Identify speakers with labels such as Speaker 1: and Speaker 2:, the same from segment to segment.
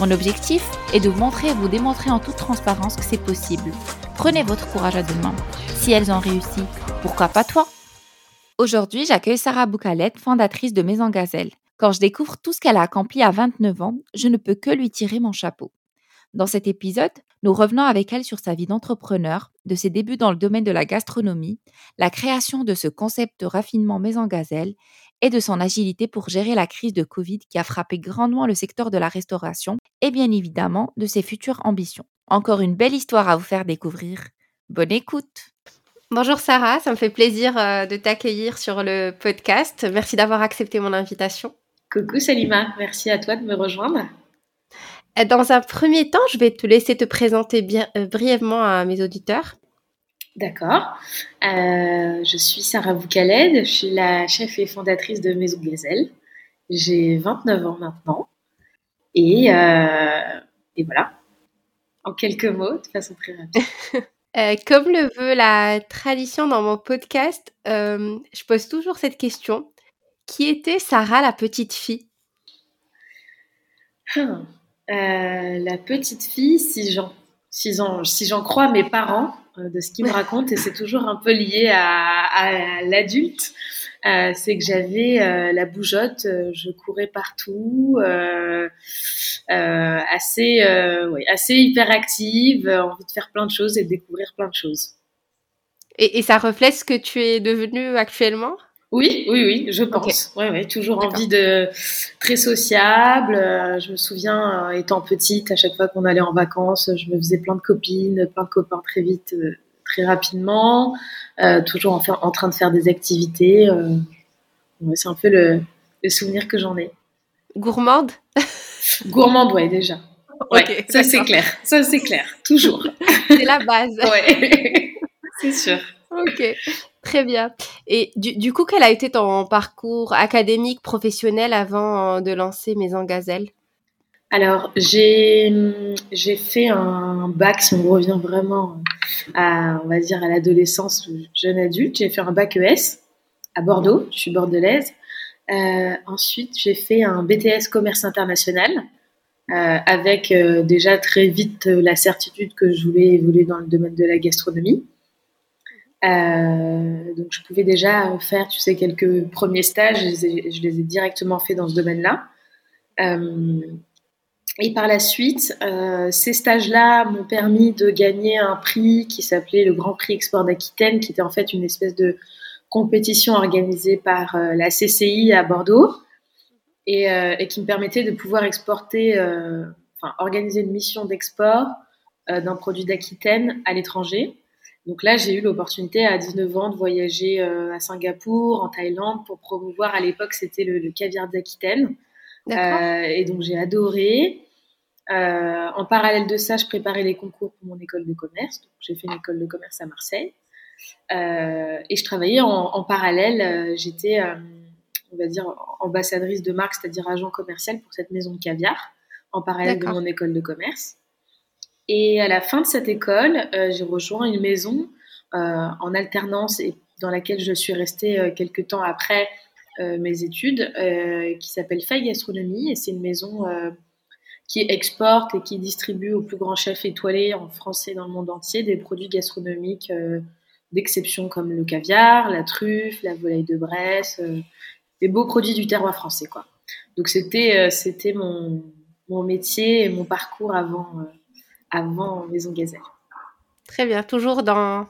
Speaker 1: Mon objectif est de vous montrer et vous démontrer en toute transparence que c'est possible. Prenez votre courage à deux mains. Si elles ont réussi, pourquoi pas toi? Aujourd'hui, j'accueille Sarah Boucalet, fondatrice de Maison Gazelle. Quand je découvre tout ce qu'elle a accompli à 29 ans, je ne peux que lui tirer mon chapeau. Dans cet épisode, nous revenons avec elle sur sa vie d'entrepreneur, de ses débuts dans le domaine de la gastronomie, la création de ce concept de raffinement Maison Gazelle et de son agilité pour gérer la crise de Covid qui a frappé grandement le secteur de la restauration et bien évidemment de ses futures ambitions. Encore une belle histoire à vous faire découvrir. Bonne écoute Bonjour Sarah, ça me fait plaisir euh, de t'accueillir sur le podcast. Merci d'avoir accepté mon invitation.
Speaker 2: Coucou Salima, merci à toi de me rejoindre.
Speaker 1: Euh, dans un premier temps, je vais te laisser te présenter bien, euh, brièvement à mes auditeurs.
Speaker 2: D'accord. Euh, je suis Sarah Boukaled, je suis la chef et fondatrice de Maison Gazelle. J'ai 29 ans maintenant. Et, euh, et, voilà, en quelques mots, de façon très rapide.
Speaker 1: Euh, comme le veut la tradition dans mon podcast, je pose toujours cette question. Qui était Sarah la petite fille?
Speaker 2: Ah, La petite fille, si j'en si crois mes parents, de ce qu'ils me racontent, et c'est toujours un peu lié à, l'adulte. Euh, c'est que j'avais euh, la bougeotte, je courais partout, assez, assez hyperactive, envie de faire plein de choses et de découvrir plein de choses.
Speaker 1: Et, et ça reflète ce que tu es devenue actuellement?
Speaker 2: Oui, oui, oui, je pense. Oui, oui, toujours envie de très sociable. Euh, je me souviens, euh, étant petite, à chaque fois qu'on allait en vacances, je me faisais plein de copines, plein de copains très vite, euh, très rapidement. toujours en, en, train de faire des activités. c'est un peu le, souvenir que j'en ai.
Speaker 1: Gourmande?
Speaker 2: Gourmande, ouais, déjà. Ouais, ça c'est clair. Ça c'est clair, toujours.
Speaker 1: C'est la base.
Speaker 2: ouais, c'est sûr.
Speaker 1: Ok. Très bien. Et du, coup, quel a été ton parcours académique, professionnel avant euh, de lancer Maison Gazelle?
Speaker 2: Alors, j'ai, fait un bac, si on revient vraiment à, à l'adolescence ou jeune adulte, j'ai fait un bac ES à Bordeaux, je suis bordelaise. Euh, ensuite, j'ai fait un BTS commerce international euh, avec déjà très vite la certitude que je voulais évoluer dans le domaine de la gastronomie. Euh, donc je pouvais déjà faire, tu sais, quelques premiers stages. Je les ai, directement fait dans ce domaine-là. Euh, et par la suite, euh, ces stages-là m'ont permis de gagner un prix qui s'appelait le Grand Prix Export d'Aquitaine, qui était en fait une espèce de compétition organisée par la CCI à Bordeaux et, et, qui me permettait de pouvoir exporter, enfin organiser une mission d'export d'un produit d'Aquitaine à l'étranger. Donc là, j'ai eu l'opportunité à 19 ans de voyager euh, à Singapour, en Thaïlande, pour promouvoir. À l'époque, c'était le, caviar d'Aquitaine. Euh, et donc, j'ai adoré. Euh, en parallèle de ça, je préparais les concours pour mon école de commerce. J'ai fait une école de commerce à Marseille. et je travaillais en, parallèle. J'étais, on va dire, ambassadrice de marque, c'est-à-dire agent commercial pour cette maison de caviar, en parallèle de mon école de commerce. Et à la fin de cette école, euh, j'ai rejoint une maison euh, en alternance et dans laquelle je suis restée euh, quelques temps après mes études, qui s'appelle Faille Gastronomie. Et c'est une maison qui exporte et qui distribue aux plus grands chefs étoilés en France et dans le monde entier des produits gastronomiques d'exception comme le caviar, la truffe, la volaille de Bresse, des beaux produits du terroir français. Donc c'était c'était mon, mon métier et mon parcours avant avant Maison Gazelle.
Speaker 1: Très bien, toujours dans,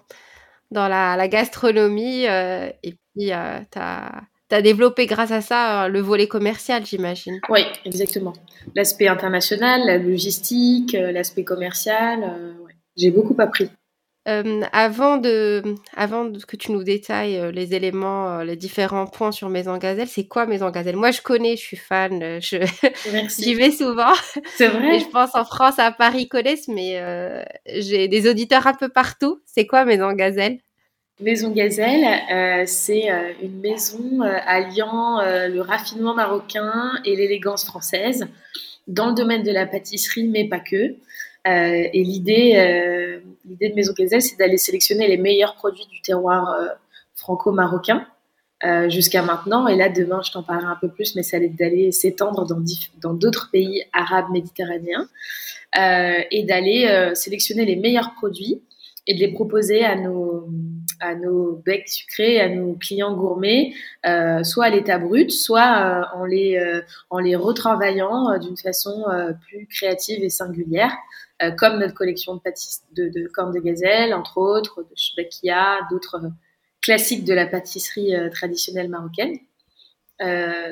Speaker 1: dans la, gastronomie. Euh, et puis, euh, tu as, développé grâce à ça euh, le volet commercial, j'imagine.
Speaker 2: Oui, exactement. L'aspect international, la logistique, l'aspect commercial, j'ai beaucoup appris.
Speaker 3: Euh, avant, de, avant que tu nous détailles euh, les éléments, euh, les différents points sur Maison Gazelle, c'est quoi Maison Gazelle Moi, je connais, je suis fan, je... j'y vais souvent.
Speaker 2: C'est vrai?
Speaker 3: Et je pense en France, à Paris, connaissent, mais j'ai des auditeurs un peu partout. C'est quoi Maison Gazelle
Speaker 2: Maison Gazelle, c'est une maison alliant le raffinement marocain et l'élégance française dans le domaine de la pâtisserie, mais pas que. Euh, et l'idée, euh, l'idée de Maison Gazelle, c'est d'aller sélectionner les meilleurs produits du terroir euh, franco-marocain jusqu'à maintenant. Et là, demain, je t'en parlerai un peu plus, mais ça allait d'aller s'étendre dans, d'autres pays arabes méditerranéens et d'aller sélectionner les meilleurs produits et de les proposer à nos, à nos becs sucrés, à nos clients gourmets, soit à l'état brut, soit en, les, en les retravaillant d'une façon plus créative et singulière. Euh, comme notre collection de, pâtisseries de, de cornes de gazelle, entre autres, de shbakia, d'autres euh, classiques de la pâtisserie euh, traditionnelle marocaine.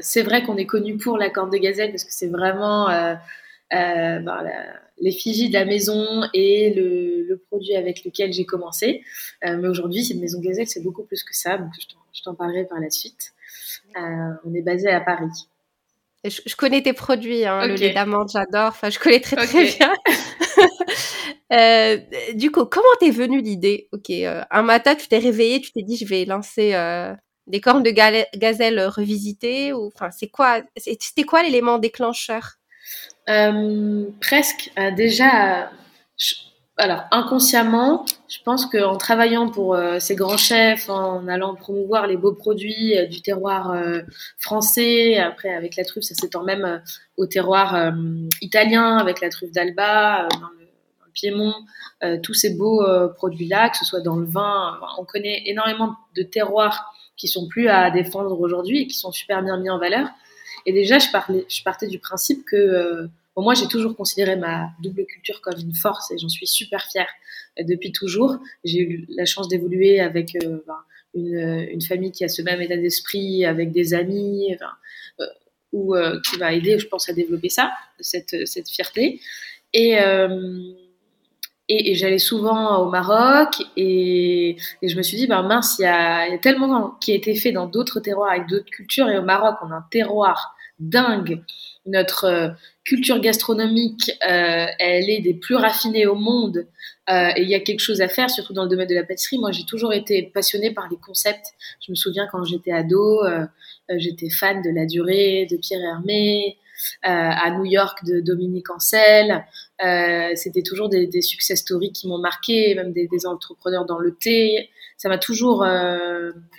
Speaker 2: c'est vrai qu'on est connu pour la corne de gazelle parce que c'est vraiment ben, l'effigie de la maison et le, le, produit avec lequel j'ai commencé. mais aujourd'hui, cette maison gazelle, c'est beaucoup plus que ça. Donc, je t'en parlerai par la suite. on est basé à Paris.
Speaker 3: Je, connais tes produits, hein, le lait d'amande, j'adore. Enfin, je connais très très bien. Euh, du coup, comment t'es venue l'idée? Ok, euh, un matin, tu t'es réveillé, tu t'es dit, je vais lancer euh, des cornes de gazelle revisitées ou enfin, c'est quoi C'était quoi l'élément déclencheur?
Speaker 2: Presque. déjà, alors inconsciemment, je pense qu'en travaillant pour ces grands chefs, en allant promouvoir les beaux produits du terroir français, après avec la truffe, ça s'étend même au terroir italien avec la truffe d'Alba, Piémont, euh, tous ces beaux euh, produits-là, que ce soit dans le vin. on connaît énormément de terroirs qui sont plus à défendre aujourd'hui et qui sont super bien mis en valeur. Et déjà, je partais du principe que euh, moi, j'ai toujours considéré ma double culture comme une force et j'en suis super fière depuis toujours. J'ai eu la chance d'évoluer avec ben, une, une, famille qui a ce même état d'esprit, avec des amis, ou qui m'a aidé, je pense, à développer ça, cette, fierté. Et, j'allais souvent au Maroc et, je me suis dit, ben mince, il y y a, tellement qui a été fait dans d'autres terroirs avec d'autres cultures. Et au Maroc, on a un terroir dingue. Notre euh, culture gastronomique, euh, elle est des plus raffinées au monde. Euh, et il y a quelque chose à faire, surtout dans le domaine de la pâtisserie. Moi, j'ai toujours été passionnée par les concepts. Je me souviens quand j'étais ado, j'étais fan de La Durée, de Pierre Hermé, à New York de Dominique Ancel. C'était toujours des, des, success stories qui m'ont marqué, même des, entrepreneurs dans le thé. Ça m'a toujours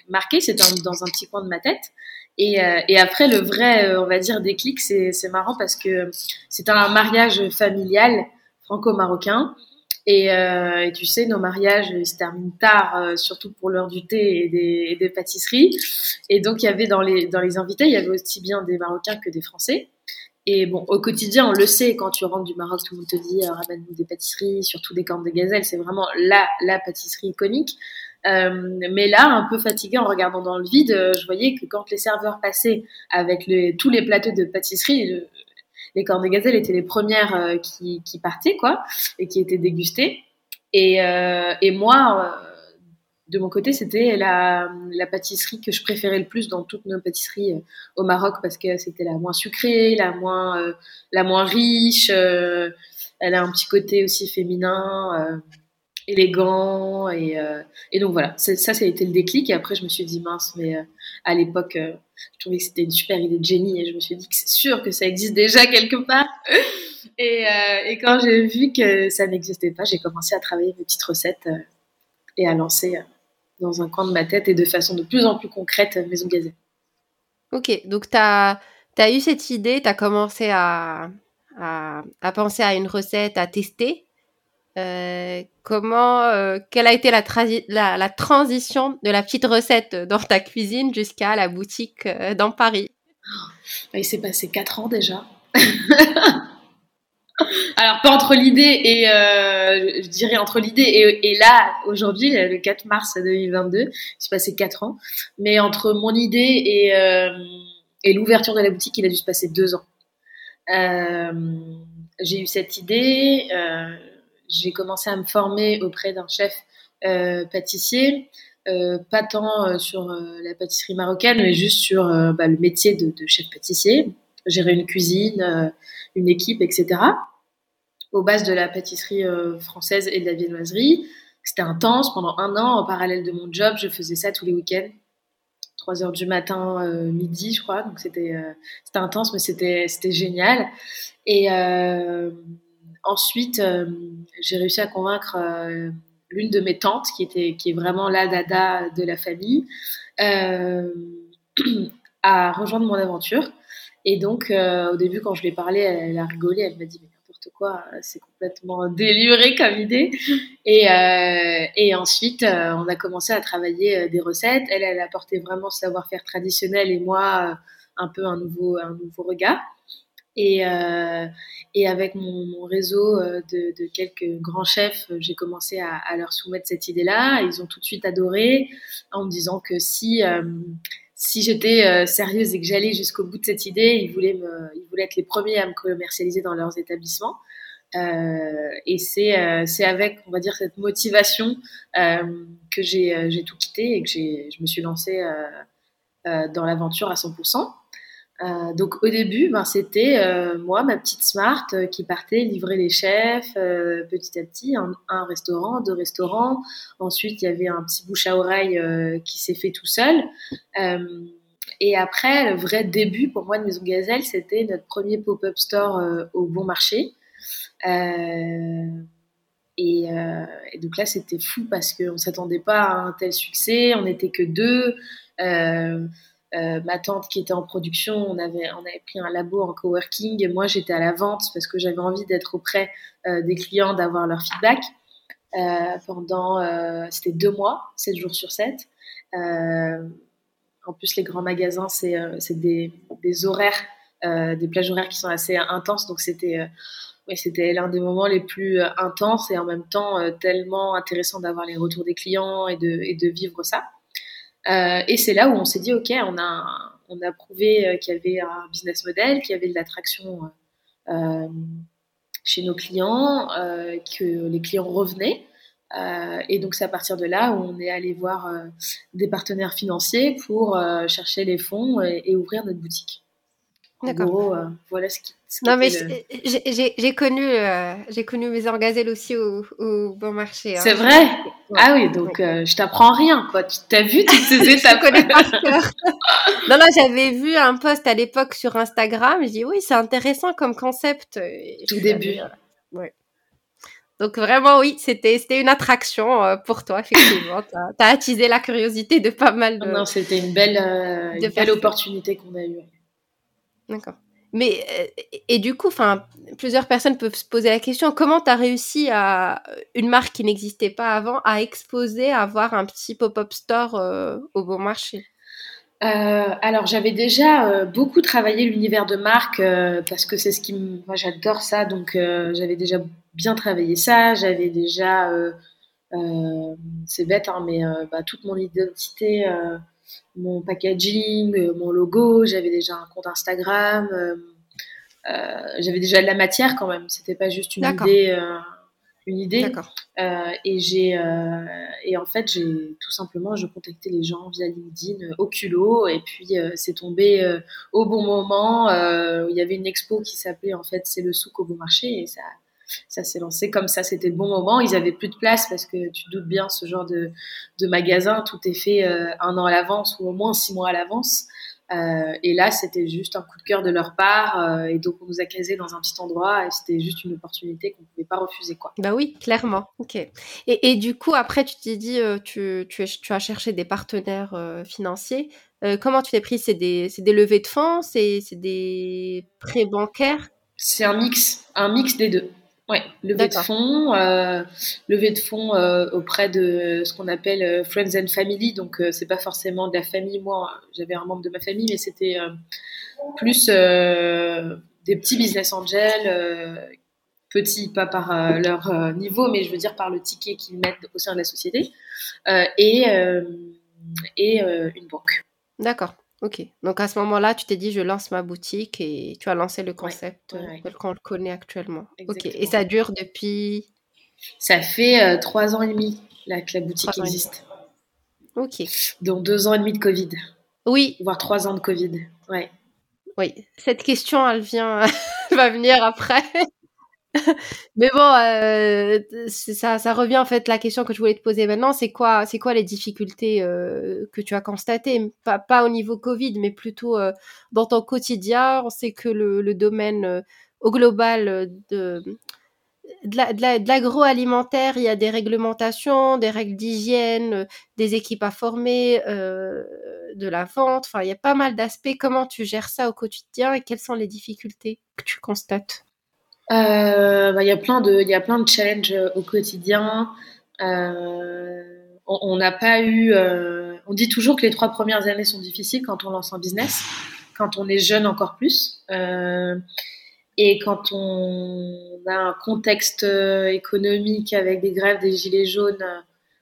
Speaker 2: marqué, c'était dans un petit coin de ma tête. Et, et, après, le vrai, on va dire, déclic, c'est marrant parce que c'est un mariage familial franco-marocain. Et, euh, tu sais, nos mariages, se terminent tard, surtout pour l'heure du thé et des, pâtisseries. Et donc, il y avait dans les, invités, il y avait aussi bien des Marocains que des Français. Et bon, au quotidien, on le sait, quand tu rentres du Maroc, tout le monde te dit euh, ramène-nous des pâtisseries, surtout des cornes de gazelle. C'est vraiment la pâtisserie iconique. Euh, mais là, un peu fatiguée en regardant dans le vide, euh, je voyais que quand les serveurs passaient avec tous les plateaux de pâtisserie, les cornes de gazelle étaient les premières euh, qui, partaient, quoi, et qui étaient dégustées. Et, moi, de mon côté, c'était la, pâtisserie que je préférais le plus dans toutes nos pâtisseries au Maroc parce que c'était la moins sucrée, la moins, riche. Elle a un petit côté aussi féminin, élégant. Et, et, donc voilà, ça, ça a été le déclic. Et après, je me suis dit, mince, mais à l'époque, je trouvais que c'était une super idée de génie. Et je me suis dit que c'est sûr que ça existe déjà quelque part. et, et quand j'ai vu que ça n'existait pas, j'ai commencé à travailler mes petites recettes et à lancer dans un coin de ma tête et de façon de plus en plus concrète Maison Gazelle.
Speaker 3: Ok, donc tu as, as, eu cette idée, tu as commencé à, à, à, penser à une recette, à tester. Euh, comment, euh, quelle a été la, transition de la petite recette dans ta cuisine jusqu'à la boutique euh, dans Paris?
Speaker 2: Il s'est passé 4 ans déjà. Alors pas entre l'idée et je dirais entre l'idée et, là aujourd'hui le 4 mars 2022, il s'est passé 4 ans, mais entre mon idée et, et l'ouverture de la boutique, il a dû se passer 2 ans. J'ai eu cette idée, j'ai commencé à me former auprès d'un chef pâtissier. pas tant sur la pâtisserie marocaine, mais juste sur bah, le métier de, de, chef pâtissier, gérer une cuisine, une équipe, etc. Au base de la pâtisserie française et de la viennoiserie. C'était intense pendant un an. En parallèle de mon job, je faisais ça tous les week-ends. 3 heures du matin, euh, midi, je crois. Donc c'était euh, intense, mais c'était génial. Et euh, ensuite, j'ai réussi à convaincre l'une de mes tantes, qui était qui est vraiment la dada de la famille, à rejoindre mon aventure. Et donc, au début, quand je lui ai parlé, elle, a rigolé. Elle m'a dit mais quoi, c'est complètement déluré comme idée. Et, euh, ensuite, euh, on a commencé à travailler euh, des recettes. Elle, elle apportait vraiment savoir-faire traditionnel et moi, un peu un nouveau, un nouveau regard. Et, et avec mon, réseau de, de, quelques grands chefs, j'ai commencé à, leur soumettre cette idée-là. Ils ont tout de suite adoré en me disant que si si j'étais euh, sérieuse et que j'allais jusqu'au bout de cette idée, ils voulaient, ils voulaient être les premiers à me commercialiser dans leurs établissements. Euh, et c'est euh, avec, on va dire, cette motivation euh, que j'ai tout quitté et que je me suis lancée dans l'aventure à 100%. Euh, donc au début, ben, c'était euh, moi, ma petite smart, euh, qui partait livrer les chefs petit à petit, un, restaurant, deux restaurants. Ensuite, il y avait un petit bouche à oreille qui s'est fait tout seul. et après, le vrai début pour moi de Maison Gazelle, c'était notre premier pop-up store au Bon Marché. Et, et, donc là, c'était fou parce qu'on ne s'attendait pas à un tel succès. On n'était que deux. Euh, ma tante qui était en production, on avait, on avait pris un labo en coworking moi j'étais à la vente parce que j'avais envie d'être auprès euh, des clients, d'avoir leur feedback. Euh, pendant, c'était deux mois, 7 jours sur 7. en plus, les grands magasins, c'est des, des, horaires, des plages horaires qui sont assez intenses, donc c'était c'était l'un des moments les plus intenses et en même temps tellement intéressant d'avoir les retours des clients et de, et de vivre ça. Euh, et c'est là où on s'est dit, OK, on a, on a prouvé euh, qu'il y avait un business model, qu'il y avait de l'attraction euh, chez nos clients, que les clients revenaient. et donc c'est à partir de là où on est allé voir des partenaires financiers pour chercher les fonds et, ouvrir notre boutique. D'accord. Euh, voilà ce qui.
Speaker 3: non, mais j'ai connu, euh, j'ai connu mes Gazelle aussi au, bon marché.
Speaker 2: Hein. C'est vrai? Ah oui, donc euh, je t'apprends rien, quoi. Tu t'as vu toutes ces étapes
Speaker 3: connais pas Non, non, j'avais vu un post à l'époque sur Instagram. Je dis oui, c'est intéressant comme concept.
Speaker 2: Tout début.
Speaker 3: ouais. Donc vraiment, oui, c'était une attraction pour toi, effectivement. tu as, attisé la curiosité de pas mal de.
Speaker 2: Non, c'était une belle, une belle opportunité qu'on a eue.
Speaker 3: D'accord. Mais euh, et du coup, enfin, plusieurs personnes peuvent se poser la question comment tu as réussi à une marque qui n'existait pas avant à exposer, à avoir un petit pop-up store euh, au bon marché?
Speaker 2: Euh, alors j'avais déjà beaucoup travaillé l'univers de marque parce que c'est ce qui me... moi j'adore ça donc j'avais déjà bien travaillé ça j'avais déjà c'est bête hein, mais bah, toute mon identité mon packaging, euh, mon logo, j'avais déjà un compte Instagram, euh, euh, j'avais déjà de la matière quand même. C'était pas juste une idée, une idée. et j'ai et en fait j'ai tout simplement je contactais les gens via LinkedIn au culot et puis c'est tombé au bon moment. il y avait une expo qui s'appelait en fait c'est le souk au bon marché et ça ça s'est lancé comme ça. C'était le bon moment. Ils avaient plus de place parce que tu doutes bien, ce genre de, de magasin, tout est fait euh, un an à l'avance ou au moins six mois à l'avance. Euh, et là, c'était juste un coup de cœur de leur part. Euh, et donc, on nous a casé dans un petit endroit et c'était juste une opportunité qu'on ne pouvait pas refuser. Quoi.
Speaker 3: Bah oui, clairement. Ok. Et, et du coup, après, tu t'es dit, tu, tu, tu, as cherché des partenaires financiers. comment tu t'es pris? C'est des, des levées de fonds? C'est des prêts bancaires?
Speaker 2: C'est un mix, un mix des deux. Levée de fonds, euh, levée de fonds euh, auprès de ce qu'on appelle euh, friends and family. Donc euh, c'est pas forcément de la famille. Moi, j'avais un membre de ma famille, mais c'était plus des petits business angels, petits pas par leur niveau, mais je veux dire par le ticket qu'ils mettent au sein de la société, et et une banque.
Speaker 3: D'accord. Ok. Donc à ce moment-là, tu t'es dit, je lance ma boutique et tu as lancé le concept tel qu'on le connaît actuellement. Ok. Et ça dure depuis?
Speaker 2: Ça fait trois ans et demi là, que la boutique existe.
Speaker 3: Ok.
Speaker 2: Donc deux ans et demi de Covid.
Speaker 3: Oui.
Speaker 2: Voire trois ans de Covid. Ouais.
Speaker 3: Oui. Cette question, elle vient, va venir après. Mais bon, euh, ça, revient en fait la question que je voulais te poser maintenant, c'est quoi, c'est quoi les difficultés euh, que tu as constatées, pas, au niveau Covid, mais plutôt euh, dans ton quotidien. On sait que le, domaine au global de l'agroalimentaire, il y a des réglementations, des règles d'hygiène, des équipes à former, de la vente. Enfin, il y a pas mal d'aspects. Comment tu gères ça au quotidien et quelles sont les difficultés que tu constates?
Speaker 2: Euh, bah, il y a plein de, y a plein de challenges euh, au quotidien. Euh, on n'a pas eu, on dit toujours que les trois premières années sont difficiles quand on lance un business, quand on est jeune encore plus. Et quand on a un contexte économique avec des grèves, des gilets jaunes,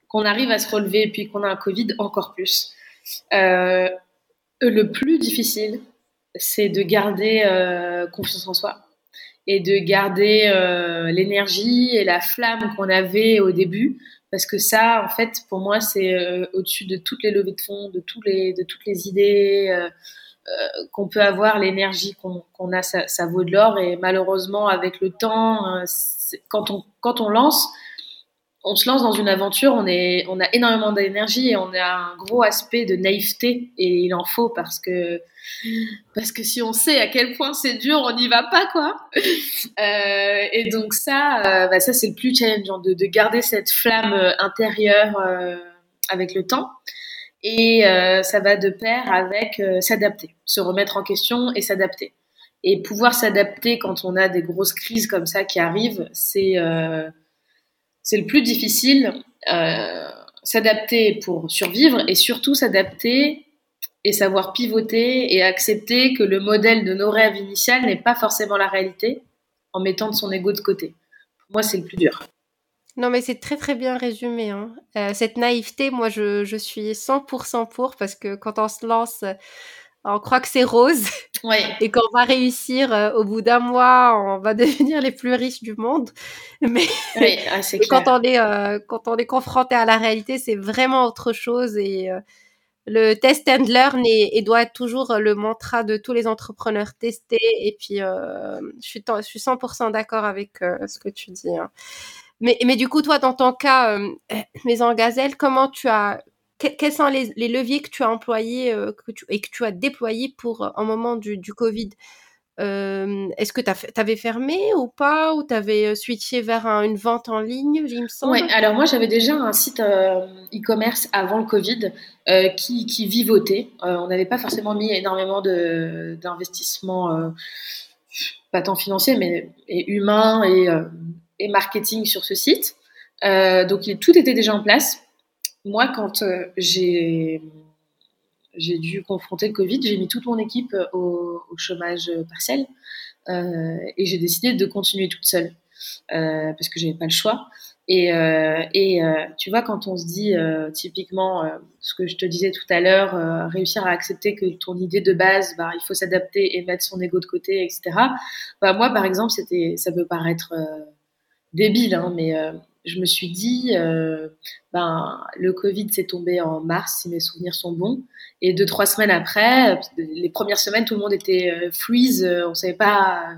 Speaker 2: qu'on arrive à se relever et puis qu'on a un Covid encore plus. Euh, le plus difficile, c'est de garder confiance en soi et de garder euh, l'énergie et la flamme qu'on avait au début. Parce que ça en fait pour moi c'est euh, au-dessus de toutes les levées de fonds de tous les de toutes les idées euh, euh qu'on peut avoir l'énergie qu'on a ça, ça, vaut de l'or. Et malheureusement avec le temps quand on quand on lance on se lance dans une aventure, on, est, on a énormément d'énergie et on a un gros aspect de naïveté et il en faut parce que parce que si on sait à quel point c'est dur, on n'y va pas quoi. Euh, et donc ça, euh, bah ça c'est le plus challengeant de, de, garder cette flamme euh, intérieure euh, avec le temps. Et euh, ça va de pair avec s'adapter, se remettre en question et s'adapter. Et pouvoir s'adapter quand on a des grosses crises comme ça qui arrivent, c'est c'est le plus difficile, euh, s'adapter pour survivre et surtout s'adapter et savoir pivoter et accepter que le modèle de nos rêves initiales n'est pas forcément la réalité en mettant de son ego de côté. Pour moi, c'est le plus dur.
Speaker 3: Non, mais c'est très très bien résumé. Hein. Euh, cette naïveté, moi, je, je suis 100% pour parce que quand on se lance on croit que c'est rose et qu'on va réussir euh, au bout d'un mois, on va devenir les plus riches du monde. Mais ah, quand on est euh, quand on est confronté à la réalité, c'est vraiment autre chose et euh, le test and learn et, doit être toujours le mantra de tous les entrepreneurs testés. Et puis, je suis je suis 100% d'accord avec ce que tu dis. Hein. Mais, mais du coup, toi, dans ton cas, Maison Gazelle, comment tu as quels sont les, leviers que tu as employés euh, et que tu as déployés pour un euh, moment du, Covid? Euh, Est-ce que tu avais fermé ou pas? Ou tu avais switché vers une vente en ligne, il me semble?
Speaker 2: Oui, alors moi j'avais déjà un site e-commerce avant le Covid qui, qui, vivotait. on n'avait pas forcément mis énormément d'investissement, pas tant financier, mais et humain et, et marketing sur ce site. donc tout était déjà en place moi, quand euh, j'ai j'ai dû confronter le Covid, j'ai mis toute mon équipe euh, au, chômage partiel euh, et j'ai décidé de continuer toute seule parce que j'avais pas le choix. Et, et tu vois, quand on se dit typiquement ce que je te disais tout à l'heure, réussir à accepter que ton idée de base, bah, il faut s'adapter et mettre son ego de côté, etc. Bah, moi, par exemple, ça peut paraître débile, hein, mais je me suis dit, euh, ben, le Covid s'est tombé en mars, si mes souvenirs sont bons. Et deux, trois semaines après, les premières semaines, tout le monde était euh, euh, on savait pas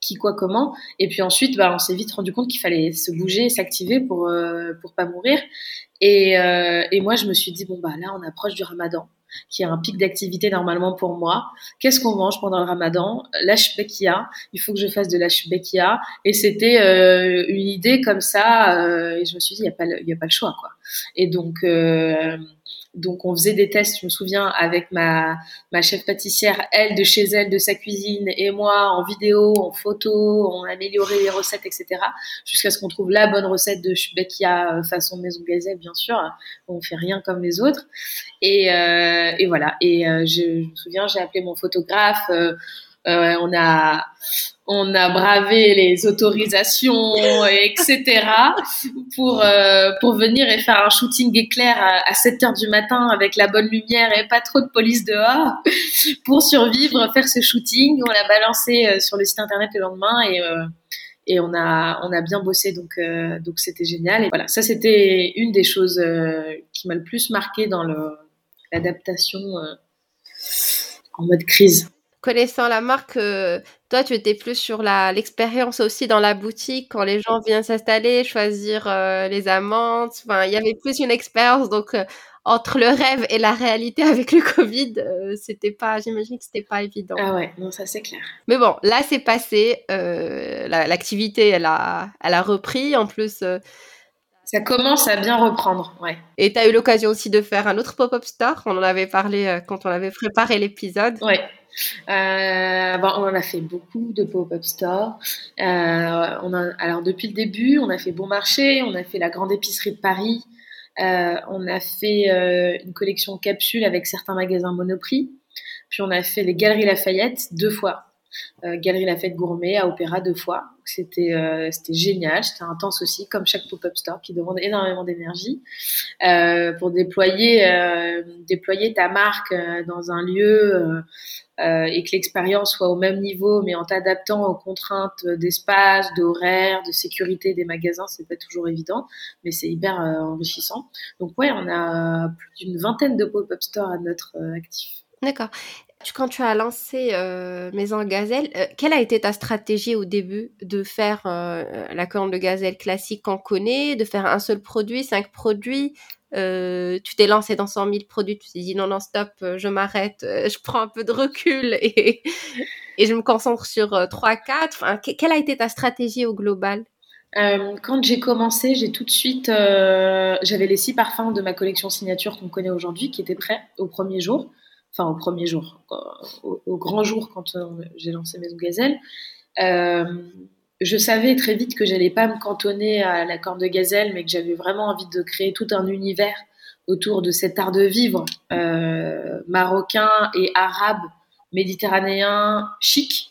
Speaker 2: qui, quoi, comment. Et puis ensuite, ben, on s'est vite rendu compte qu'il fallait se bouger, s'activer pour, euh, pour pas mourir. Et, euh, et moi, je me suis dit, bon, bah là, on approche du ramadan qui a un pic d'activité normalement pour moi. Qu'est-ce qu'on mange pendant le ramadan? L'ashbekia. Il faut que je fasse de l'ashbekia. Et c'était euh, une idée comme ça. Euh, et je me suis dit, il n'y a, pas le, a pas le choix. quoi. Et donc, euh, donc on faisait des tests, je me souviens, avec ma, ma chef pâtissière, elle de chez elle, de sa cuisine, et moi en vidéo, en photo, on améliorait les recettes, etc. Jusqu'à ce qu'on trouve la bonne recette de Shbekia euh, façon maison gazelle, bien sûr. On fait rien comme les autres. Et, euh, et voilà. Et euh, je, je, me souviens, j'ai appelé mon photographe. Euh, euh, on a on a bravé les autorisations, etc. pour euh, pour venir et faire un shooting éclair à, 7 heures du matin avec la bonne lumière et pas trop de police dehors pour survivre, faire ce shooting. On l'a balancé euh, sur le site internet le lendemain et et on a on a bien bossé donc donc c'était génial et voilà ça c'était une des choses qui m'a le plus marqué dans l'adaptation en mode crise
Speaker 3: connaissant la marque, euh, toi, tu étais plus sur l'expérience aussi dans la boutique quand les gens viennent s'installer, choisir euh, les amandes. Enfin, il y avait plus une expérience. Donc, euh, entre le rêve et la réalité avec le Covid, c'était pas, j'imagine que c'était pas évident.
Speaker 2: Ah ouais, non, ça c'est clair.
Speaker 3: Mais bon, là, c'est passé. L'activité, elle a, elle a repris. En plus,
Speaker 2: ça commence à bien reprendre, ouais.
Speaker 3: Et tu as eu l'occasion aussi de faire un autre pop-up store. On en avait parlé quand on avait préparé l'épisode.
Speaker 2: Ouais. Euh, on a fait beaucoup de pop-up stores. Euh, alors depuis le début, on a fait Bon Marché, on a fait la Grande Épicerie de Paris, euh, on a fait une collection capsule avec certains magasins Monoprix, puis on a fait les Galeries Lafayette deux fois. Galerie Lafayette Gourmet à Opéra deux fois. C'était génial, c'était intense aussi, comme chaque pop-up store qui demande énormément d'énergie pour déployer ta marque dans un lieu et que l'expérience soit au même niveau, mais en t'adaptant aux contraintes d'espace, d'horaire, de sécurité des magasins, c'est pas toujours évident, mais c'est hyper enrichissant. Donc ouais, on a plus d'une vingtaine de pop-up stores à notre actif.
Speaker 3: D'accord. Quand tu as lancé euh, Maison Gazelle, euh, quelle a été ta stratégie au début de faire euh, la corne de gazelle classique qu'on connaît, de faire un seul produit, cinq produits? Tu t'es lancé dans 100 000 produits, tu t'es dit non, non, stop, je m'arrête, je prends un peu de recul et, je me concentre sur 3-4. Enfin, quelle a été ta stratégie au global?
Speaker 2: Quand j'ai commencé, j'ai tout de suite, j'avais les six parfums de ma collection signature qu'on connaît aujourd'hui qui étaient prêts au premier jour enfin au premier jour, au, grand jour quand euh, j'ai lancé Maison Gazelle. Je savais très vite que j'allais pas me cantonner à la corne de gazelle, mais que j'avais vraiment envie de créer tout un univers autour de cet art de vivre euh, marocain et arabe, méditerranéen, chic.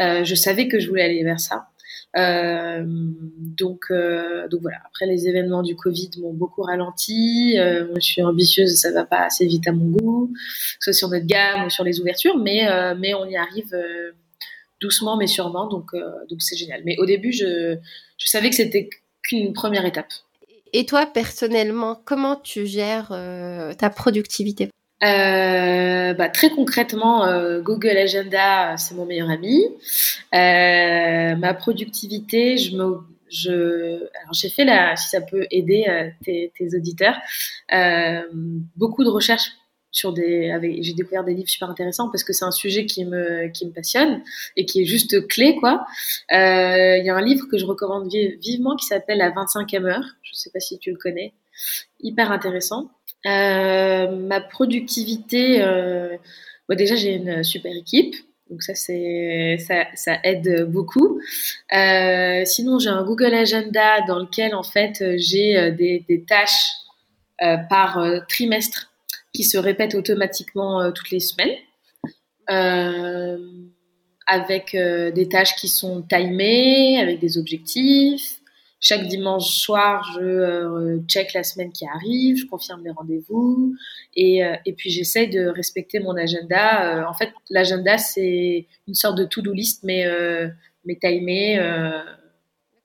Speaker 2: Euh, je savais que je voulais aller vers ça. Euh, donc, voilà. Après, les événements du Covid m'ont beaucoup ralenti. Je suis ambitieuse, ça va pas assez vite à mon goût, que ce soit sur notre gamme ou sur les ouvertures, mais on y arrive doucement mais sûrement. Donc donc c'est génial. Mais au début, je je savais que c'était qu'une première étape.
Speaker 3: Et toi, personnellement, comment tu gères ta productivité?
Speaker 2: Euh, bah, très concrètement, euh, Google Agenda, c'est mon meilleur ami. Euh, ma productivité, je me, je, alors j'ai fait la, si ça peut aider euh, tes, tes, auditeurs, euh, beaucoup de recherches sur des, j'ai découvert des livres super intéressants parce que c'est un sujet qui me, qui me passionne et qui est juste clé, quoi. Il y a un livre que je recommande vivement qui s'appelle La 25e heure. Je sais pas si tu le connais. Hyper intéressant. Euh, ma productivité, euh, déjà j'ai une super équipe, donc ça c'est ça, aide beaucoup. Euh, sinon j'ai un Google Agenda dans lequel en fait j'ai des, tâches euh, par trimestre qui se répètent automatiquement toutes les semaines, avec des tâches qui sont timées, avec des objectifs. Chaque dimanche soir, je euh, check la semaine qui arrive, je confirme les rendez-vous et, euh, et puis j'essaie de respecter mon agenda. Euh, en fait, l'agenda, c'est une sorte de to-do list, mais, mais timé.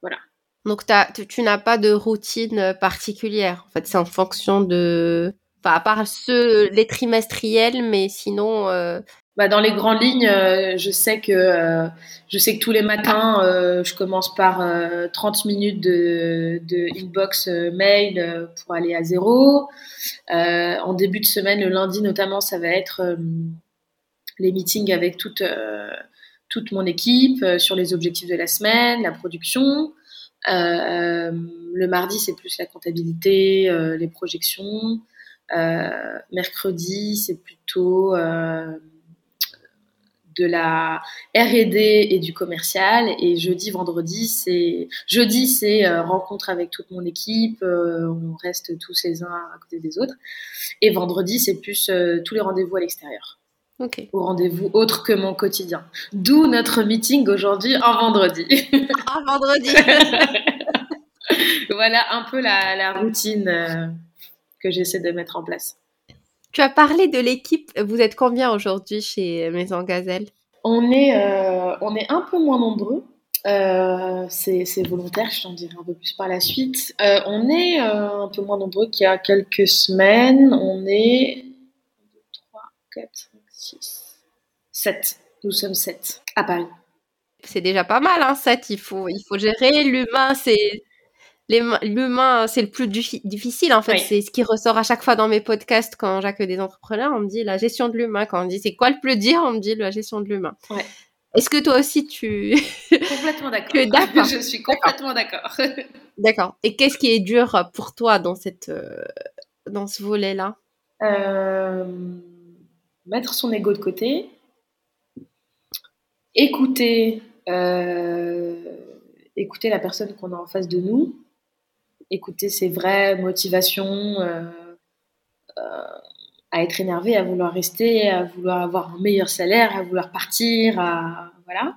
Speaker 2: voilà.
Speaker 3: Donc, tu n'as pas de routine particulière. En fait, c'est en fonction de. À part ceux, les trimestriels, mais sinon,
Speaker 2: bah, dans les grandes lignes, euh, je sais que euh, je sais que tous les matins, euh, je commence par 30 minutes de, de inbox mail pour aller à zéro. en début de semaine, le lundi notamment, ça va être les meetings avec toute toute mon équipe sur les objectifs de la semaine, la production. le mardi, c'est plus la comptabilité, les projections. Mercredi, c'est plutôt de la R&D et du commercial. Et jeudi vendredi c'est jeudi c'est euh, rencontre avec toute mon équipe euh, on reste tous les uns à côté des autres. Et vendredi c'est plus euh, tous les rendez-vous à l'extérieur. Au rendez-vous autre que mon quotidien. D'où notre meeting aujourd'hui en vendredi.
Speaker 3: En vendredi.
Speaker 2: Voilà un peu la, la routine que j'essaie de mettre en place
Speaker 3: tu as parlé de l'équipe. Vous êtes combien aujourd'hui chez Maison Gazelle?
Speaker 2: On est, euh, on est un peu moins nombreux. Euh, c'est volontaire, je t'en dirai un peu plus par la suite. Euh, on est euh, un peu moins nombreux qu'il y a quelques semaines. On est 2, 3, 4, 5, 6, 7. Nous sommes 7 à Paris.
Speaker 3: C'est déjà pas mal, hein, 7. Il faut, il faut gérer. L'humain, c'est. L'humain, c'est le plus difficile en fait. C'est ce qui ressort à chaque fois dans mes podcasts quand j'accueille des entrepreneurs. On me dit la gestion de l'humain. Quand on me dit c'est quoi le plus dur, on me dit la gestion de l'humain.
Speaker 2: Ouais.
Speaker 3: Est-ce que toi aussi tu.
Speaker 2: Complètement d'accord? Je suis complètement d'accord.
Speaker 3: D'accord. Et qu'est-ce qui est dur pour toi dans, cette, euh, dans ce volet-là?
Speaker 2: Euh, Mettre son ego de côté, écouter, euh, écouter la personne qu'on a en face de nous, écouter ses vraies motivations à être énervé, à vouloir rester, à vouloir avoir un meilleur salaire, à vouloir partir, à voilà.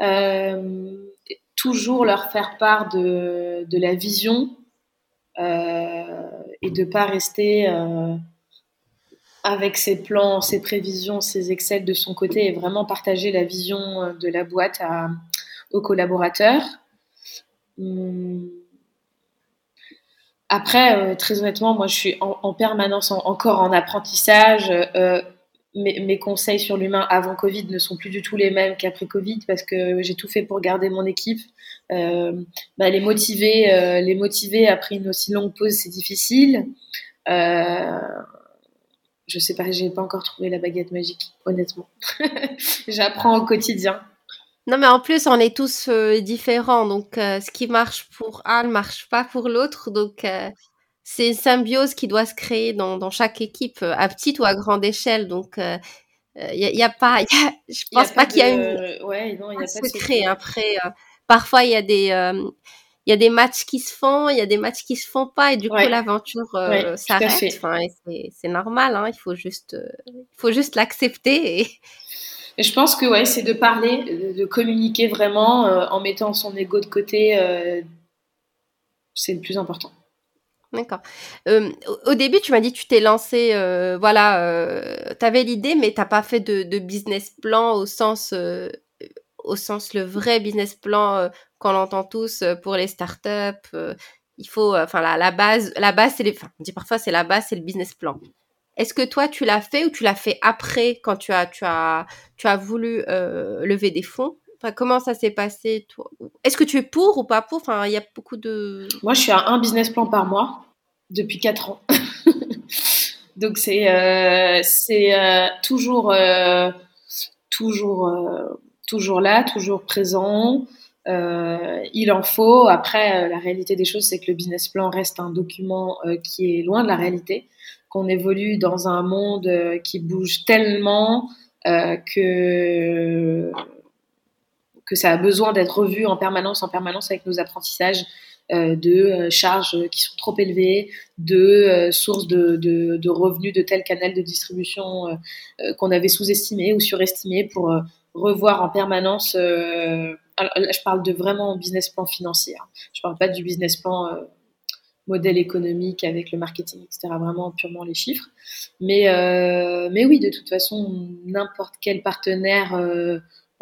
Speaker 2: Euh, toujours leur faire part de, la vision euh, et de pas rester euh, avec ses plans, ses prévisions, ses excels de son côté et vraiment partager la vision de la boîte aux collaborateurs. Hum, après, euh, très honnêtement, moi, je suis en, permanence encore en apprentissage. Euh, mes, conseils sur l'humain avant Covid ne sont plus du tout les mêmes qu'après Covid parce que j'ai tout fait pour garder mon équipe. Euh, bah, les motiver, les motiver après une aussi longue pause, c'est difficile. je sais pas, j'ai pas encore trouvé la baguette magique, honnêtement. J'apprends au quotidien.
Speaker 3: Non, mais en plus, on est tous euh, différents. Donc, euh, ce qui marche pour un ne marche pas pour l'autre. Donc, euh, c'est une symbiose qui doit se créer dans, dans chaque équipe, à petite ou à grande échelle. Donc, il n'y a, a, pas, y a, je pense pas, qu'il y a une,
Speaker 2: ouais, non, y a pas
Speaker 3: secret. Après, parfois, il y a des, il y a des matchs qui se font, il y a des matchs qui se font pas, et du coup, l'aventure s'arrête. Enfin, c'est normal, hein, il faut juste, il faut juste l'accepter et
Speaker 2: je pense que ouais, c'est de parler, de communiquer vraiment euh, en mettant son ego de côté. Euh, c'est le plus important.
Speaker 3: D'accord. Euh, au début, tu m'as dit que tu t'es lancé, voilà, tu avais l'idée, mais tu n'as pas fait de, business plan au sens, au sens le vrai business plan qu'on entend tous pour les startups. il faut, enfin, la, la, base, la base, c'est les, on dit parfois c'est la base, c'est le business plan. Est-ce que toi, tu l'as fait ou tu l'as fait après quand tu as, tu as, tu as voulu euh, lever des fonds? Enfin, Comment ça s'est passé Est-ce que tu es pour ou pas pour? Enfin, il y a beaucoup de.
Speaker 2: Moi, je suis à un business plan par mois depuis 4 ans. Donc, c'est euh, c'est euh, toujours, toujours, toujours là, toujours présent. il en faut. Après, la réalité des choses, c'est que le business plan reste un document qui est loin de la réalité qu'on évolue dans un monde euh, qui bouge tellement euh, que que ça a besoin d'être revu en permanence, en permanence avec nos apprentissages euh, de charges qui sont trop élevées, de sources de, de, revenus de tel canal de distribution qu'on avait sous-estimé ou surestimé pour revoir en permanence. je parle de vraiment business plan financier. Hein. Je parle pas du business plan modèle économique avec le marketing, etc. Vraiment purement les chiffres. Mais, euh, mais oui, de toute façon, n'importe quel partenaire, euh,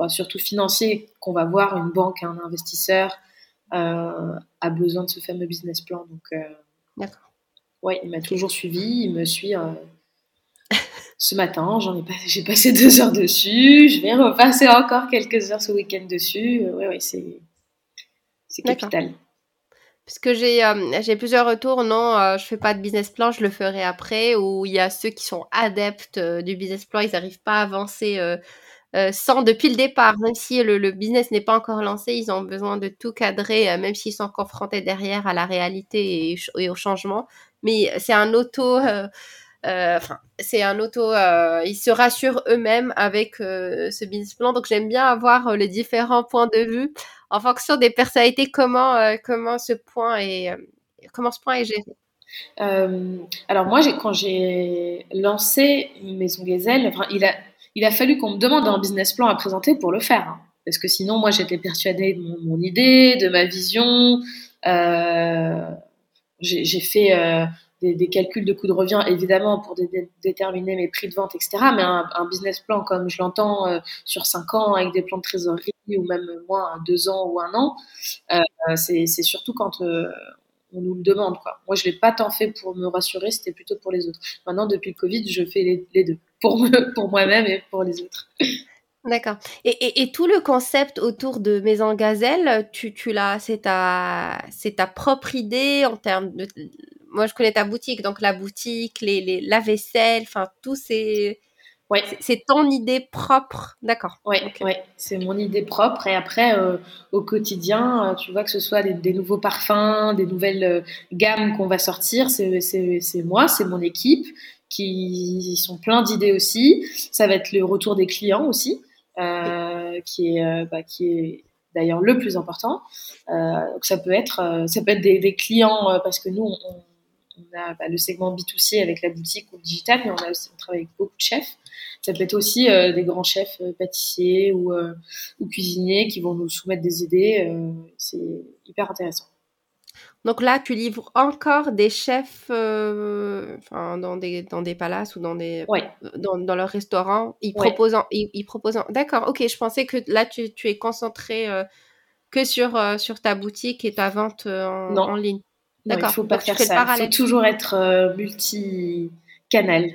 Speaker 2: surtout financier, qu'on va voir, une banque, un investisseur, euh, a besoin de ce fameux business plan. Donc,
Speaker 3: D'accord.
Speaker 2: Ouais, il m'a toujours suivi, il me suit. ce matin, j'en ai pas, j'ai passé deux heures dessus. Je vais repasser encore quelques heures ce week-end dessus. Oui, c'est, c'est capital.
Speaker 3: Parce que j'ai euh, j'ai plusieurs retours, non, euh, je fais pas de business plan, je le ferai après. Ou il y a ceux qui sont adeptes euh, du business plan, ils n'arrivent pas à avancer sans depuis le départ, même si le, business n'est pas encore lancé, ils ont besoin de tout cadrer, même s'ils sont confrontés derrière à la réalité et, au changement. Mais c'est un auto, enfin c'est un auto, ils se rassurent eux-mêmes avec ce business plan. Donc j'aime bien avoir les différents points de vue en fonction des personnalités, comment, euh, comment ce point est, euh, comment ce point est géré
Speaker 2: euh, Alors moi, quand j'ai lancé Maison Gazelle, il, a, il a fallu qu'on me demande un business plan à présenter pour le faire. Hein. parce que sinon, moi, j'étais persuadée de mon, idée, de ma vision. j'ai fait des, calculs de coûts de revient, évidemment, pour déterminer mes prix de vente, etc. Mais un, business plan, comme je l'entends, sur cinq ans, avec des plans de trésorerie, ou même moins, deux ans ou un an, c'est surtout quand on nous le demande. Moi, je l'ai pas tant fait pour me rassurer, c'était plutôt pour les autres. Maintenant, depuis le Covid, je fais les, deux, pour, pour moi-même et pour les autres.
Speaker 3: D'accord. Et, tout le concept autour de Maison Gazelle, tu, tu l'as, c'est ta, c'est ta propre idée en termes de. Moi, je connais ta boutique, donc la boutique, les, les la vaisselle, enfin tout c'est. Ouais. C'est ton idée propre, d'accord.
Speaker 2: Oui, ouais, c'est mon idée propre. Et après, euh, au quotidien, euh, tu vois que ce soit des, nouveaux parfums, des nouvelles euh, gammes qu'on va sortir, c'est moi, c'est mon équipe qui sont plein d'idées aussi. Ça va être le retour des clients aussi. Euh, qui est, bah, qui est d'ailleurs le plus important. Donc ça peut être, ça peut être des, clients parce que nous, on, on a bah, le segment B2C avec la boutique ou le digital, mais on, a aussi, on travaille avec beaucoup de chefs. Ça peut être aussi des grands chefs pâtissiers ou, ou, cuisiniers qui vont nous soumettre des idées. c'est hyper intéressant.
Speaker 3: Donc là, tu livres encore des chefs euh, dans, des, dans des palaces ou dans, des, dans, dans leurs restaurants. Ils proposent. Ils, D'accord, ok. Je pensais que là, tu, tu es concentré euh, que sur, euh, sur ta boutique et ta vente en, en, ligne.
Speaker 2: D'accord. Il faut pas faire ça. Il faut toujours être multi-canal.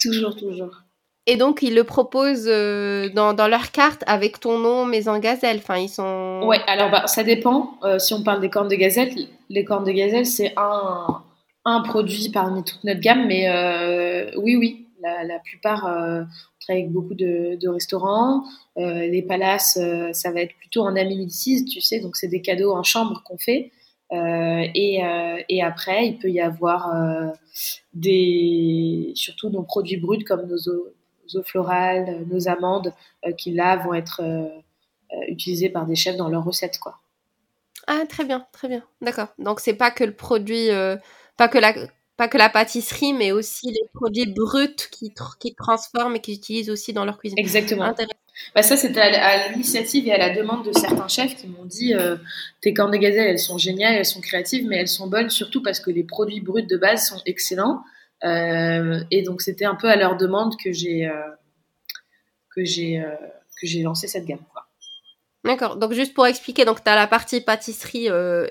Speaker 2: Toujours, toujours.
Speaker 3: Et donc, ils le proposent euh, dans, dans, leur carte avec ton nom, Maison Gazelle. Enfin, ils sont.
Speaker 2: Ouais, alors bah, ça dépend. Euh, si on parle des cornes de gazelle, les cornes de gazelle, c'est un, un produit parmi toute notre gamme. Mais euh, oui, oui, la, la plupart, on travaille avec beaucoup de, de restaurants. les palaces, ça va être plutôt en amenities, tu sais. Donc, c'est des cadeaux en chambre qu'on fait. Et, et, après, il peut y avoir des, surtout nos produits bruts comme nos, eaux florales, nos amandes, euh, qui là vont être euh, euh, utilisées par des chefs dans leurs recettes, quoi.
Speaker 3: Ah, très bien, très bien. D'accord. Donc, c'est pas que le produit, pas que la, pas que la pâtisserie, mais aussi les produits bruts qui, qui transforment et qui utilisent aussi dans leur cuisine.
Speaker 2: Exactement. Bah ça, c'était à, l'initiative et à la demande de certains chefs qui m'ont dit tes cornes de gazelle, elles sont géniales, elles sont créatives, mais elles sont bonnes surtout parce que les produits bruts de base sont excellents. Euh, et donc c'était un peu à leur demande que j'ai euh, que j'ai euh, lancé cette gamme.
Speaker 3: D'accord. Donc juste pour expliquer, donc tu as la partie pâtisserie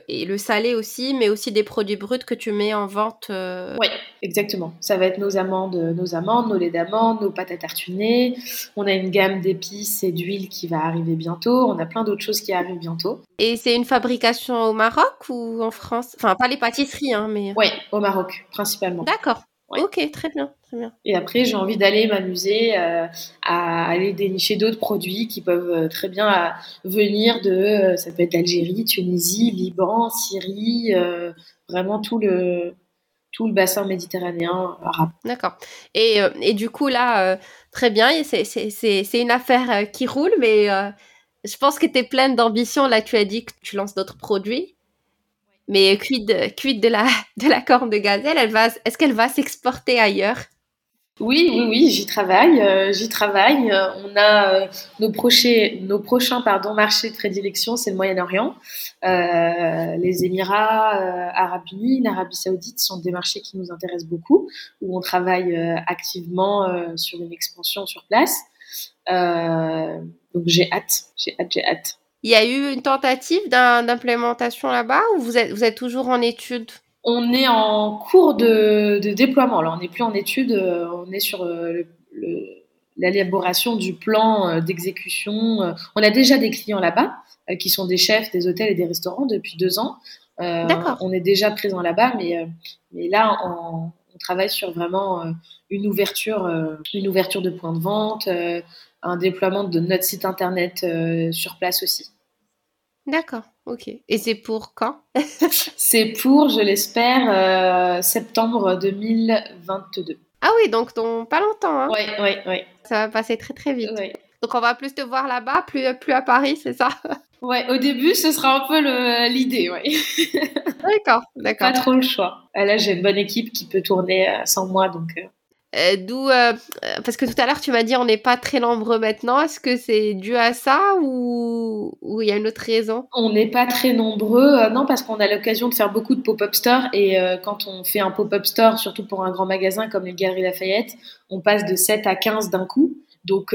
Speaker 3: et le salé aussi, mais aussi des produits bruts que tu mets en vente.
Speaker 2: Oui, exactement. Ça va être nos amandes, nos amandes, nos laits d'amandes, nos pâtes à tartiner. On a une gamme d'épices et d'huile qui va arriver bientôt. On a plein d'autres choses qui arrivent bientôt.
Speaker 3: Et c'est une fabrication au Maroc ou en France? Enfin, pas les pâtisseries, hein, mais.
Speaker 2: Oui, au Maroc principalement.
Speaker 3: D'accord. Ok, très bien, très bien.
Speaker 2: Et après, j'ai envie d'aller m'amuser euh, à aller dénicher d'autres produits qui peuvent euh, très bien euh, venir de, ça peut être d'Algérie, Tunisie, Liban, Syrie, vraiment tout le tout le bassin méditerranéen arabe.
Speaker 3: D'accord. Et, et, du coup là, très bien, c'est une affaire qui roule, mais je pense que tu es pleine d'ambition. Là, tu as dit que tu lances d'autres produits. Mais quid, de, la, de la corne de gazelle elle va, Est-ce qu'elle va s'exporter ailleurs?
Speaker 2: Oui, oui, oui, j'y travaille, euh, j'y travaille. Euh, on a euh, nos, prochains, nos prochains pardon, marchés de prédilection, c'est le Moyen-Orient. les Émirats arabes unis, l'Arabie saoudite sont des marchés qui nous intéressent beaucoup, où on travaille activement sur une expansion sur place. donc j'ai hâte, j'ai hâte, j'ai hâte.
Speaker 3: Il y a eu une tentative d'implémentation là-bas ou vous êtes, vous êtes toujours en étude?
Speaker 2: On est en cours de, déploiement. Alors, on n'est plus en étude, euh, on est sur euh, l'élaboration du plan euh, d'exécution. On a déjà des clients là-bas qui sont des chefs des hôtels et des restaurants depuis deux ans. D'accord. On est déjà présent là-bas, mais, mais là, on, on, travaille sur vraiment une ouverture, une ouverture de points de vente, un déploiement de notre site internet sur place aussi.
Speaker 3: D'accord, ok. Et c'est pour quand?
Speaker 2: C'est pour, je l'espère, euh, septembre 2022.
Speaker 3: Ah oui, donc dans pas longtemps.
Speaker 2: Oui, oui, oui.
Speaker 3: Ça va passer très très vite. Donc on va plus te voir là-bas, plus, plus à Paris, c'est ça?
Speaker 2: Ouais, au début, ce sera un peu l'idée, ouais.
Speaker 3: d'accord, d'accord.
Speaker 2: Pas trop le choix. Là, j'ai une bonne équipe qui peut tourner euh, sans moi, donc. Euh.
Speaker 3: Euh, d'où, euh, parce que tout à l'heure tu m'as dit on n'est pas très nombreux maintenant. Est-ce que c'est dû à ça ou il y a une autre raison?
Speaker 2: On n'est pas très nombreux, non, parce qu'on a l'occasion de faire beaucoup de pop-up stores et quand on fait un pop-up store, surtout pour un grand magasin comme les Galeries Lafayette, on passe de 7 à 15 d'un coup. Donc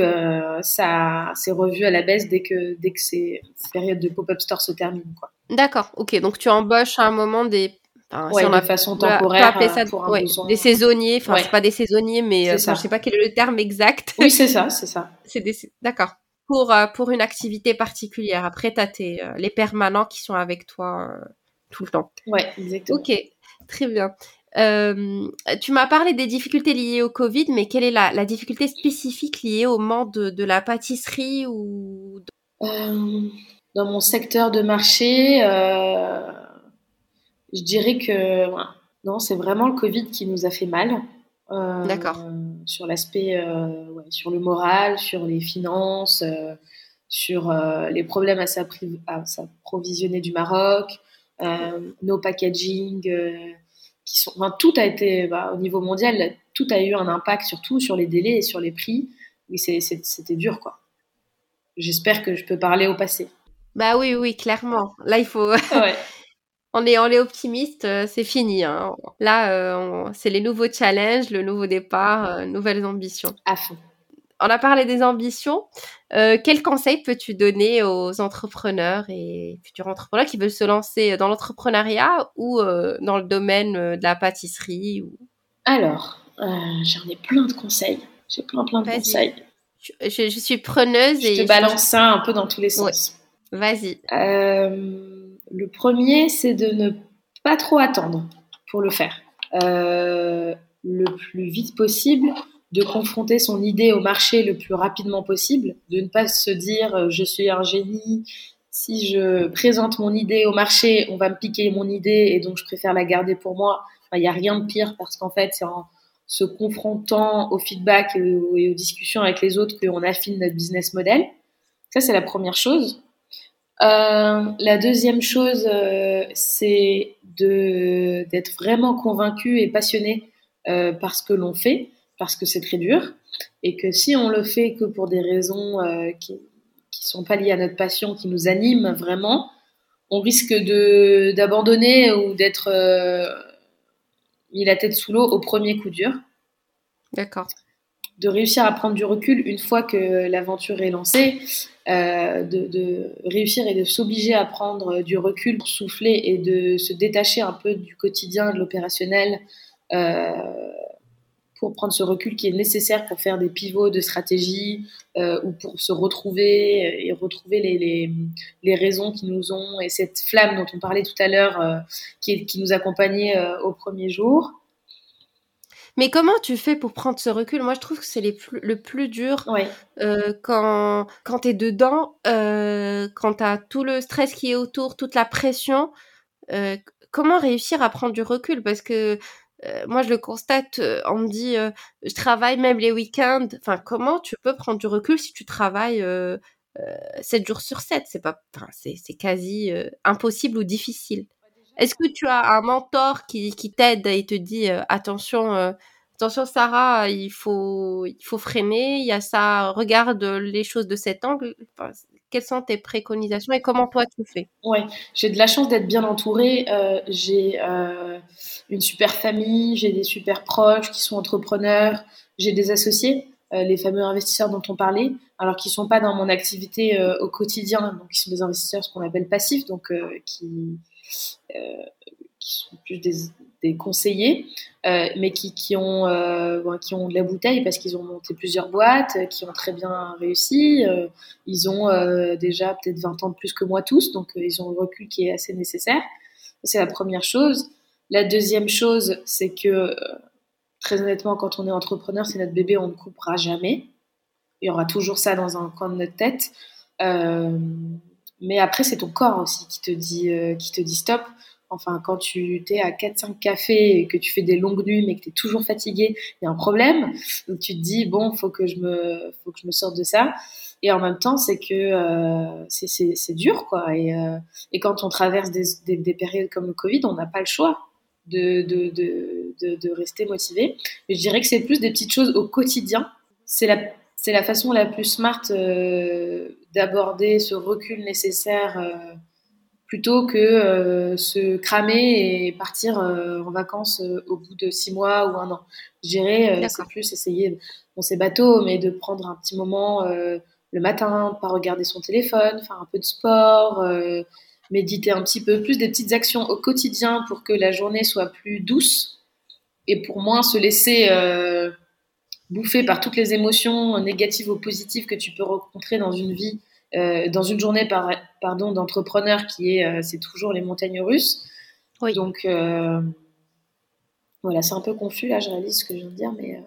Speaker 2: ça s'est revu à la baisse dès que dès que ces périodes de pop-up store se terminent.
Speaker 3: D'accord, ok. Donc tu embauches à un moment des
Speaker 2: Enfin, de façon temporaire ça, pour un
Speaker 3: des saisonniers enfin c'est pas des saisonniers mais euh, je sais pas quel est le terme exact.
Speaker 2: Oui c'est ça c'est ça.
Speaker 3: C'est d'accord. Pour euh, pour une activité particulière après tu as tes, euh, les permanents qui sont avec toi tout le temps.
Speaker 2: Ouais exactement.
Speaker 3: Ok très bien. Tu m'as parlé des difficultés liées au Covid mais quelle est la, la difficulté spécifique liée au manque de, de la pâtisserie ou
Speaker 2: dans mon secteur de marché je dirais que non, c'est vraiment le Covid qui nous a fait mal.
Speaker 3: Euh, D'accord.
Speaker 2: Sur l'aspect, euh, ouais, sur le moral, sur les finances, euh, sur les problèmes à s'approvisionner du Maroc, nos packaging, qui sont, enfin, tout a été bah, au niveau mondial, tout a eu un impact surtout sur les délais et sur les prix. Oui, c'était dur, quoi. J'espère que je peux parler au passé.
Speaker 3: Bah oui, oui, clairement. Là, il faut. ouais. on est, on est optimiste, euh, c'est fini. Hein. Là, euh, c'est les nouveaux challenges, le nouveau départ, euh, nouvelles ambitions.
Speaker 2: À fond.
Speaker 3: On a parlé des ambitions. quels conseils peux-tu donner aux entrepreneurs et futurs entrepreneurs qui veulent se lancer dans l'entrepreneuriat ou dans le domaine de la pâtisserie ou...
Speaker 2: Alors, j'en ai plein de conseils. J'ai plein, plein de conseils.
Speaker 3: Je, je, suis preneuse
Speaker 2: je et... Te balance ça un peu dans tous les sens.
Speaker 3: Vas-y.
Speaker 2: Le premier, c'est de ne pas trop attendre pour le faire. Euh, le plus vite possible, de confronter son idée au marché le plus rapidement possible, de ne pas se dire euh, je suis un génie, si je présente mon idée au marché, on va me piquer mon idée et donc je préfère la garder pour moi. Il n'y a rien de pire parce qu'en fait, c'est en se confrontant au feedback et aux discussions avec les autres qu'on affine notre business model. Ça, c'est la première chose. Euh, la deuxième chose, euh, c'est d'être vraiment convaincu et passionné euh, par ce que l'on fait, parce que c'est très dur, et que si on le fait que pour des raisons qui qui sont pas liées à notre passion, qui nous animent vraiment, on risque de d'abandonner ou d'être mis la tête sous l'eau au premier coup dur.
Speaker 3: D'accord.
Speaker 2: De réussir à prendre du recul une fois que l'aventure est lancée euh, de, réussir et de s'obliger à prendre du recul pour souffler et de se détacher un peu du quotidien, de l'opérationnel, euh, pour prendre ce recul qui est nécessaire pour faire des pivots de stratégie euh, ou pour se retrouver et retrouver les, les, raisons qui nous ont et cette flamme dont on parlait tout à l'heure qui, qui, nous accompagnait au premier jour.
Speaker 3: Mais comment tu fais pour prendre ce recul? Moi, je trouve que c'est le plus dur euh, quand, quand tu es dedans, euh, quand tu as tout le stress qui est autour, toute la pression. Euh, comment réussir à prendre du recul? Parce que moi, je le constate, on me dit, je travaille même les week-ends. Enfin, comment tu peux prendre du recul si tu travailles 7 jours sur 7 C'est pas, c'est quasi impossible ou difficile. Est-ce que tu as un mentor qui, t'aide et te dit euh, attention, euh, attention Sarah, il faut, il faut freiner, il y a ça, regarde les choses de cet angle. quelles sont tes préconisations et comment toi tu fais?
Speaker 2: Oui, j'ai de la chance d'être bien entourée. Euh, j'ai une super famille, j'ai des super proches qui sont entrepreneurs, j'ai des associés. les fameux investisseurs dont on parlait, alors qui sont pas dans mon activité au quotidien, donc qui sont des investisseurs ce qu'on appelle passifs, donc qui, des, conseillers, euh, mais qui, qui ont, euh, qui ont de la bouteille parce qu'ils ont monté plusieurs boîtes, qui ont très bien réussi. ils ont déjà peut-être 20 ans de plus que moi tous, donc ils ont un recul qui est assez nécessaire. C'est la première chose. La deuxième chose, c'est que très honnêtement, quand on est entrepreneur, c'est notre bébé, on ne coupera jamais. Il y aura toujours ça dans un coin de notre tête. Mais après, c'est ton corps aussi qui te dit, euh, qui te dit stop. Enfin, quand tu es à 4-5 cafés et que tu fais des longues nuits mais que tu es toujours fatigué, il y a un problème. Donc tu te dis, bon, faut que je me, faut que je me sorte de ça. Et en même temps, c'est que euh, c'est dur, quoi. Et, euh, et, quand on traverse des, des, des, périodes comme le Covid, on n'a pas le choix de, de, de, de, rester motivé. Mais je dirais que c'est plus des petites choses au quotidien. C'est la, c'est la façon la plus smart d'aborder ce recul nécessaire plutôt que se cramer et partir en vacances au bout de six mois ou un an. Je dirais, c'est plus essayer, bon c'est bateau, mais de prendre un petit moment le matin, pas regarder son téléphone, faire un peu de sport, euh, méditer un petit peu, plus des petites actions au quotidien pour que la journée soit plus douce et pour moins se laisser euh, bouffer par toutes les émotions négatives ou positives que tu peux rencontrer dans une vie, euh, dans une journée par, pardon d'entrepreneur qui est, c'est toujours les montagnes russes. Oui. Donc voilà, c'est un peu confus là, je réalise ce que je viens de dire, mais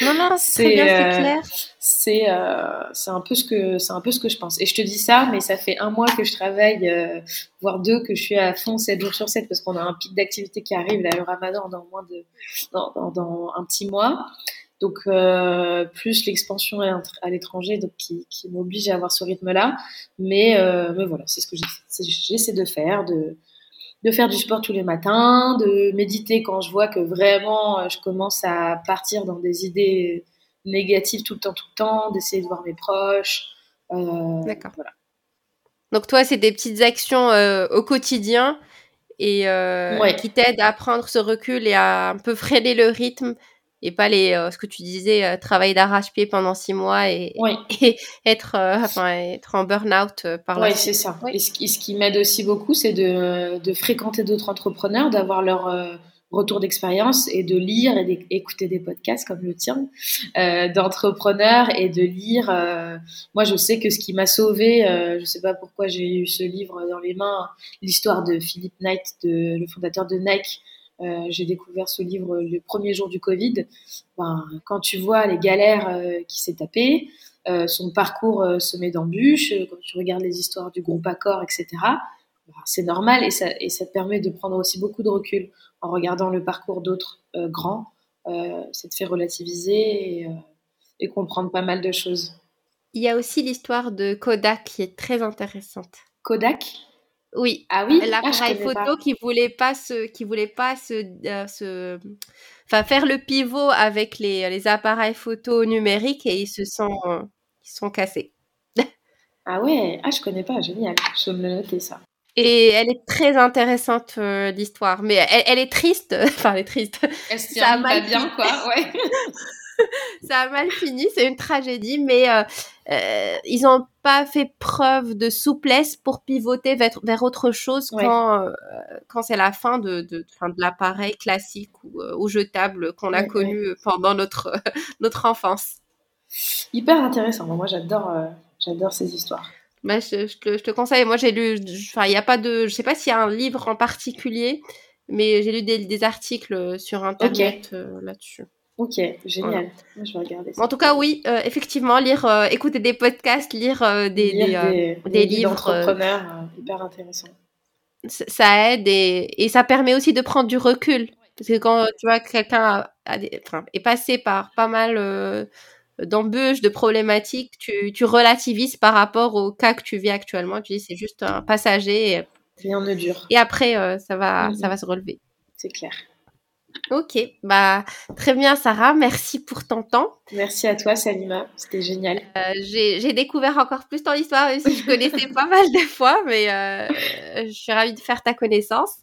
Speaker 3: Non, non, c'est euh, clair.
Speaker 2: C'est euh, c'est un peu ce que c'est un peu ce que je pense. Et je te dis ça, mais ça fait un mois que je travaille, euh, voire deux, que je suis à fond 7 jours sur 7 parce qu'on a un pic d'activité qui arrive là, le Ramadan dans moins de dans, dans, dans un petit mois. Donc plus l'expansion à l'étranger, donc qui, qui m'oblige à avoir ce rythme-là. Mais mais voilà, c'est ce que j'essaie de faire, de de faire du sport tous les matins, de méditer quand je vois que vraiment euh, je commence à partir dans des idées négatives tout le temps, tout le temps, d'essayer de voir mes proches. Euh,
Speaker 3: D'accord. Voilà. Donc toi, c'est des petites actions euh, au quotidien et qui t'aident à prendre ce recul et à un peu freiner le rythme et pas les euh, ce que tu disais euh, travailler d'arrache-pied pendant six mois et, être euh, enfin, être en burn-out par
Speaker 2: Oui, c'est ça. Et ce, qui m'aide aussi beaucoup, c'est de, de fréquenter d'autres entrepreneurs, d'avoir leur retour d'expérience et de lire et d'écouter des podcasts comme le tien d'entrepreneurs et de lire. moi, je sais que ce qui m'a sauvé, je sais pas pourquoi j'ai eu ce livre dans les mains, l'histoire de Philippe Knight, de, le fondateur de Nike euh, j'ai découvert ce livre le premier jour du Covid. Ben, quand tu vois les galères euh, qu'il s'est tapé, euh, son parcours semé d'embûches, quand tu regardes les histoires du groupe Accord, etc., ben, c'est normal et ça, et ça te permet de prendre aussi beaucoup de recul en regardant le parcours d'autres grands. ça te fait relativiser et, et comprendre pas mal de choses.
Speaker 3: Il y a aussi l'histoire de Kodak qui est très intéressante.
Speaker 2: Kodak?
Speaker 3: Oui.
Speaker 2: Ah oui?
Speaker 3: L'appareil ah, photo qui voulait pas se, qui voulait pas se, euh, enfin faire le pivot avec les, les, appareils photo numériques et ils se sont, ils sont cassés.
Speaker 2: ah ouais? Ah je connais pas. Génial. Je vais me noter ça.
Speaker 3: Et elle est très intéressante euh, l'histoire, mais elle, est triste. enfin, elle est triste.
Speaker 2: Elle se tient pas bien, quoi. Ouais.
Speaker 3: ça a mal fini, c'est une tragédie, mais euh, euh, ils n'ont pas fait preuve de souplesse pour pivoter vers, vers autre chose quand, euh, quand c'est la fin de, de, de l'appareil classique ou, ou jetable qu'on a connu pendant notre, notre enfance.
Speaker 2: Hyper intéressant. Moi, j'adore j'adore ces histoires.
Speaker 3: Bah, je, je, te, je, te, conseille. Moi, j'ai lu. Enfin, il n'y a pas de. Je sais pas s'il y a un livre en particulier, mais j'ai lu des, des, articles sur internet là-dessus.
Speaker 2: Ok, génial. Je vais regarder ça.
Speaker 3: En tout cas, oui, euh, effectivement, lire, euh, écouter des podcasts, lire, euh, des, des, des, livres.
Speaker 2: d'entrepreneurs, hyper intéressant.
Speaker 3: Ça aide et, et, ça permet aussi de prendre du recul. Parce que quand tu vois quelqu'un est passé par pas mal d'embûches, de problématiques, tu, tu, relativises par rapport au cas que tu vis actuellement. Tu dis c'est juste un passager. Et,
Speaker 2: Rien ne dure.
Speaker 3: Et après, ça, va, ça mhm. va se relever.
Speaker 2: C'est clair.
Speaker 3: Ok, bah très bien Sarah, merci pour ton temps.
Speaker 2: Merci à toi Salima, c'était génial.
Speaker 3: Euh, j'ai découvert encore plus ton histoire, même si je connaissais pas mal de fois, mais euh, je suis ravie de faire ta connaissance.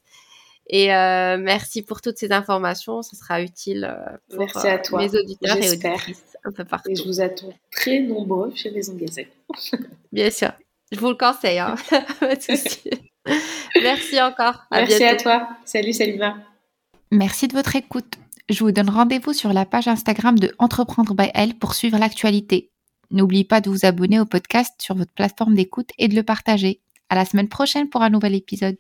Speaker 3: Et euh, merci pour toutes ces informations, ce sera utile pour
Speaker 2: merci à toi.
Speaker 3: mes auditeurs et auditrices un peu partout.
Speaker 2: Et je vous attends très nombreux chez les engagés.
Speaker 3: Bien sûr, je vous le conseille, hein. pas de souci. merci encore.
Speaker 2: merci à toi. Salut Salima.
Speaker 1: Merci de votre écoute. Je vous donne rendez-vous sur la page Instagram de Entreprendre by Elle pour suivre l'actualité. N'oubliez pas de vous abonner au podcast sur votre plateforme d'écoute et de le partager. À la semaine prochaine pour un nouvel épisode.